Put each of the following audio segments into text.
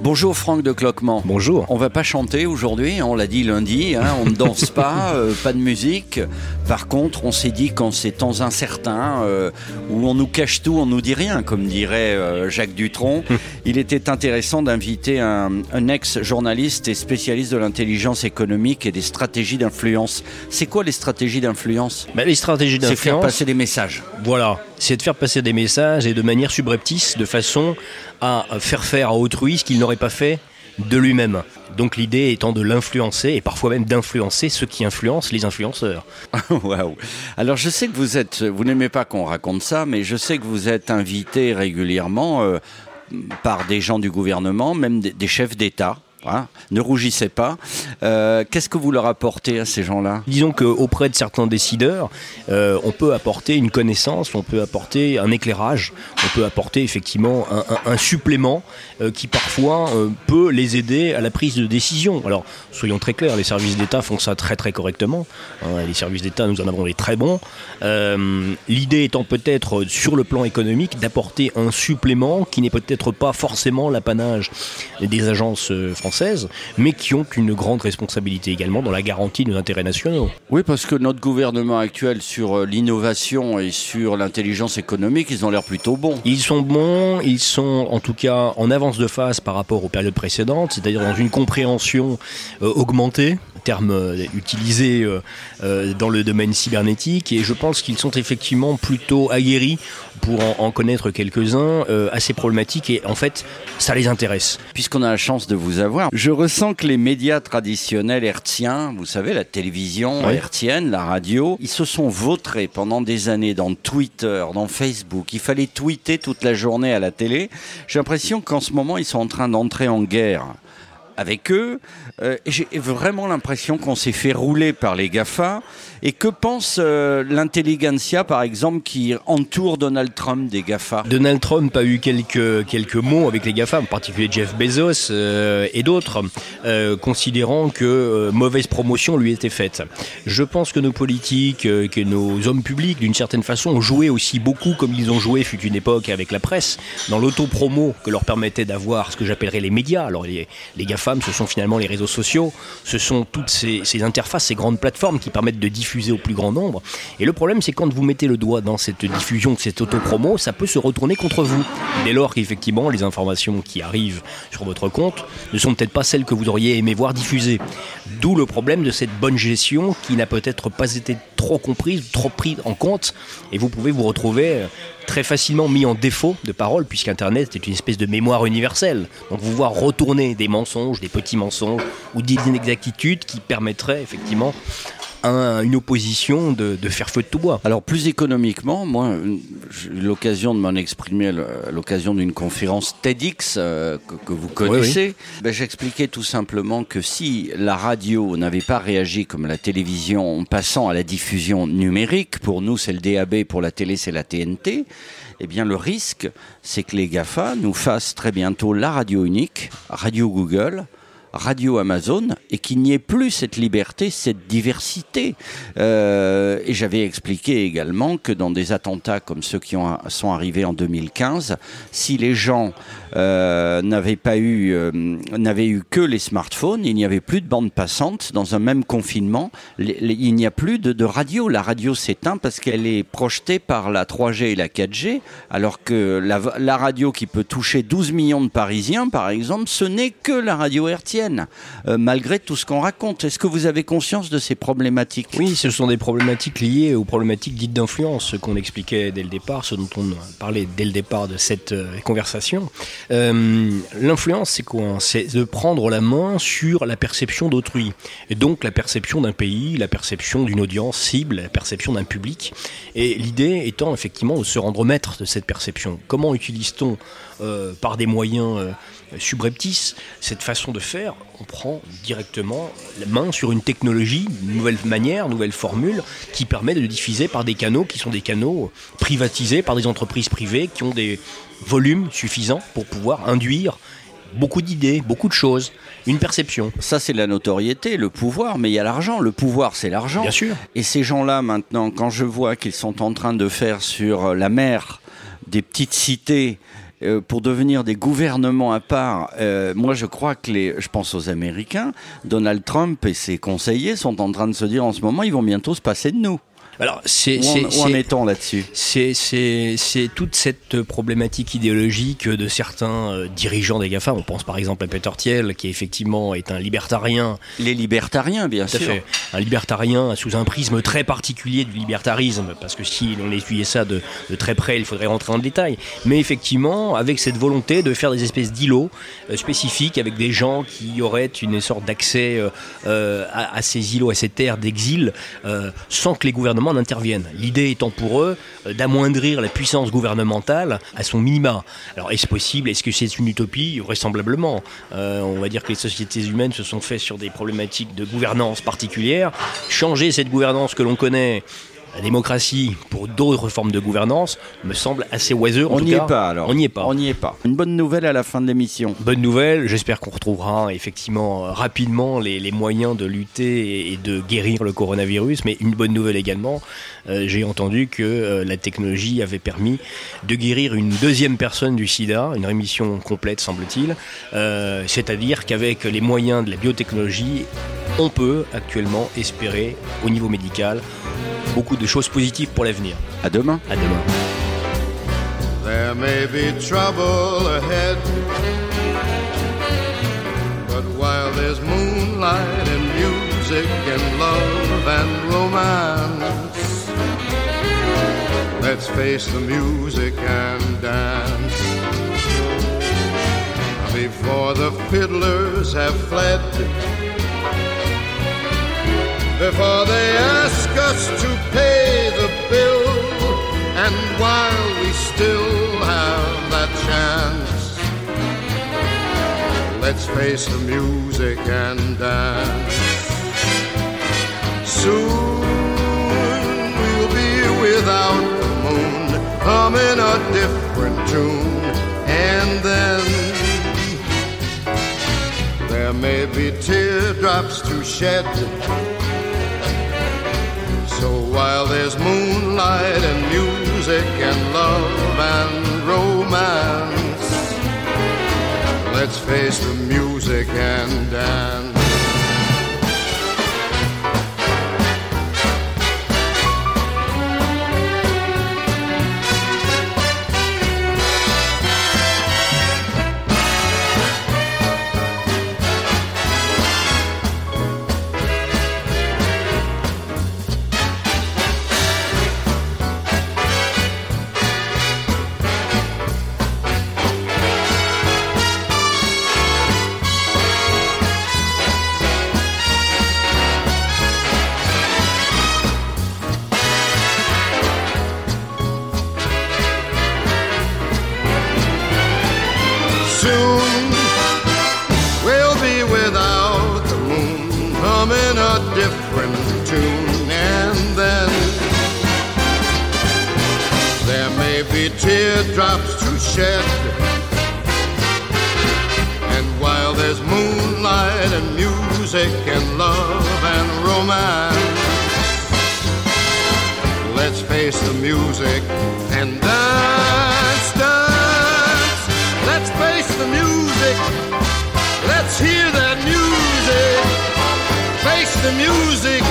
Bonjour Franck de Cloquement. Bonjour. On va pas chanter aujourd'hui, on l'a dit lundi, hein, on ne danse pas, euh, pas de musique. Par contre, on s'est dit qu'en ces temps incertains, euh, où on nous cache tout, on nous dit rien, comme dirait euh, Jacques Dutronc, il était intéressant d'inviter un, un ex-journaliste et spécialiste de l'intelligence économique et des stratégies d'influence. C'est quoi les stratégies d'influence? Bah, les stratégies C'est faire d'influence, passer des messages. voilà, c'est de faire passer des messages et de manière subreptice, de façon à faire faire à autrui ce qu'il n'aurait pas fait de lui-même. Donc l'idée étant de l'influencer et parfois même d'influencer ceux qui influencent les influenceurs. Waouh. Alors je sais que vous êtes, vous n'aimez pas qu'on raconte ça, mais je sais que vous êtes invité régulièrement euh, par des gens du gouvernement, même des, des chefs d'État. Hein. Ne rougissez pas. Euh, Qu'est-ce que vous leur apportez à ces gens-là? Disons qu'auprès de certains décideurs, euh, on peut apporter une connaissance, on peut apporter un éclairage, on peut apporter effectivement un, supplément euh, qui parfois peut les aider à la prise de décision. Alors, soyons très clairs, les services d'État font ça très très correctement. Hein, les services d'État, nous en avons des très bons. L'idée étant peut-être, sur le plan économique, d'apporter un supplément qui n'est peut-être pas forcément l'apanage des agences euh, mais qui ont une grande responsabilité également dans la garantie de nos intérêts nationaux. Oui, parce que notre gouvernement actuel sur euh, l'innovation et sur l'intelligence économique, ils ont l'air plutôt bons. Ils sont bons, ils sont en tout cas en avance de phase par rapport aux périodes précédentes, c'est-à-dire dans une compréhension euh, augmentée, terme euh, utilisé euh, euh, dans le domaine cybernétique, et je pense qu'ils sont effectivement plutôt aguerris pour en, en connaître quelques-uns assez problématiques, et en fait, ça les intéresse. Puisqu'on a la chance de vous avoir, je ressens que les médias traditionnels hertziens, vous savez, la télévision Oui. hertzienne, la radio, ils se sont vautrés pendant des années dans Twitter, dans Facebook. Il fallait tweeter toute la journée à la télé. J'ai l'impression qu'en ce moment, ils sont en train d'entrer en guerre avec eux. Euh, J'ai vraiment l'impression qu'on s'est fait rouler par les GAFA. Et que pense euh, l'intelligentsia, par exemple, qui entoure Donald Trump des GAFA? Donald Trump a eu quelques, quelques mots avec les GAFA, en particulier Jeff Bezos euh, et d'autres, euh, considérant que mauvaise promotion lui était faite. Je pense que nos politiques, que nos hommes publics, d'une certaine façon, ont joué aussi beaucoup comme ils ont joué, fut une époque avec la presse, dans l'auto-promo que leur permettait d'avoir ce que j'appellerais les médias. Alors les, les Ce sont finalement les réseaux sociaux, ce sont toutes ces, ces interfaces, ces grandes plateformes qui permettent de diffuser au plus grand nombre. Et le problème, c'est quand vous mettez le doigt dans cette diffusion, cette auto-promo, ça peut se retourner contre vous. Dès lors qu'effectivement, les informations qui arrivent sur votre compte ne sont peut-être pas celles que vous auriez aimé voir diffusées. D'où le problème de cette bonne gestion qui n'a peut-être pas été trop comprise, trop prise en compte, et vous pouvez vous retrouver euh, très facilement mis en défaut de parole, puisqu'Internet est une espèce de mémoire universelle. Donc vous voir retourner des mensonges, des petits mensonges, ou des inexactitudes qui permettraient effectivement un- une opposition de, de faire feu de tout bois. Alors plus économiquement, moi j'ai eu l'occasion de m'en exprimer à l'occasion d'une conférence TEDx euh, que, que vous connaissez. Ben, J'expliquais tout simplement que si la radio n'avait pas réagi comme la télévision en passant à la diffusion numérique, pour nous c'est le DAB, pour la télé c'est la TNT, eh bien le risque c'est que les GAFA nous fassent très bientôt la radio unique, radio Google, Radio Amazon et qu'il n'y ait plus cette liberté, cette diversité. Euh, et j'avais expliqué également que dans des attentats comme ceux qui ont, sont arrivés en 2015, si les gens euh, n'avaient pas eu, euh, eu que les smartphones, il n'y avait plus de bande passante dans un même confinement. Il n'y a plus de, radio. La radio s'éteint parce qu'elle est projetée par la 3G et la 4G, alors que la, la radio qui peut toucher 12 millions de Parisiens, par exemple, ce n'est que la radio euh, malgré tout ce qu'on raconte. Est-ce que vous avez conscience de ces problématiques? Oui, ce sont des problématiques liées aux problématiques dites d'influence, ce qu'on expliquait dès le départ, ce dont on parlait dès le départ de cette euh, conversation. Euh, L'influence, c'est quoi? C'est de prendre la main sur la perception d'autrui, et donc la perception d'un pays, la perception d'une audience cible, la perception d'un public. Et l'idée étant effectivement de se rendre maître de cette perception. Comment utilise-t-on par des moyens euh, subreptice, cette façon de faire, on prend directement la main sur une technologie, une nouvelle manière, une nouvelle formule qui permet de diffuser par des canaux qui sont des canaux privatisés par des entreprises privées qui ont des volumes suffisants pour pouvoir induire beaucoup d'idées, beaucoup de choses, une perception. Ça, c'est la notoriété, le pouvoir, mais il y a l'argent. Le pouvoir, c'est l'argent. Bien sûr. Et ces gens-là, maintenant, quand je vois qu'ils sont en train de faire sur la mer des petites cités, euh, pour devenir des gouvernements à part, euh, moi je crois que les, je pense aux Américains, Donald Trump et ses conseillers sont en train de se dire en ce moment, ils vont bientôt se passer de nous. Alors, c'est, où, en, est-on là-dessus c'est, c'est, toute cette problématique idéologique de certains euh, dirigeants des GAFA. On pense par exemple à Peter Thiel, qui effectivement est un libertarien. Les libertariens, bien Tout sûr. fait. Un libertarien sous un prisme très particulier du libertarisme, parce que si on étudiait ça de, de très près, il faudrait rentrer en détail. Mais effectivement, avec cette volonté de faire des espèces d'îlots euh, spécifiques avec des gens qui auraient une sorte d'accès euh, euh à, à, ces îlots, à ces terres d'exil, euh, sans que les gouvernements n'interviennent. L'idée étant pour eux euh, d'amoindrir la puissance gouvernementale à son minima. Alors est-ce possible? Est-ce que c'est une utopie? Vraisemblablement. Euh, on va dire que les sociétés humaines se sont faites sur des problématiques de gouvernance particulières. Changer cette gouvernance que l'on connaît la démocratie pour d'autres formes de gouvernance me semble assez oiseux. En on n'y est pas alors. On n'y est pas. On n'y est pas. Une bonne nouvelle à la fin de l'émission. Bonne nouvelle. J'espère qu'on retrouvera effectivement rapidement les, les, moyens de lutter et de guérir le coronavirus. Mais une bonne nouvelle également. Euh, J'ai entendu que euh, la technologie avait permis de guérir une deuxième personne du SIDA, une rémission complète semble-t-il. Euh, C'est-à-dire qu'avec les moyens de la biotechnologie, on peut actuellement espérer au niveau médical beaucoup de choses positives pour l'avenir. À demain. À demain. There may be trouble ahead, but while there's moonlight and music and love and romance, let's face the music and dance. Before the fiddlers have fled, before they ask us to face the music and dance. Soon we'll be without the moon, humming a different tune, and then there may be teardrops to shed. So while there's moonlight and music and love and romance, let's face the music and dance. There may be teardrops to shed. And while there's moonlight and music and love and romance, let's face the music and dance, dance. Let's face the music. Let's hear that music. Face the music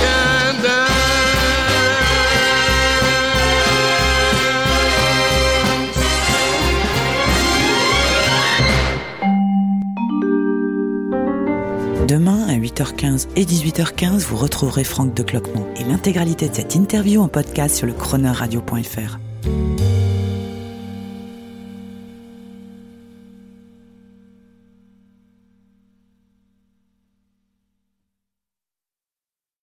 Demain, à 8h15 et 18h15, vous retrouverez Franck de Cloquemont et l'intégralité de cette interview en podcast sur le chroneurradio.fr.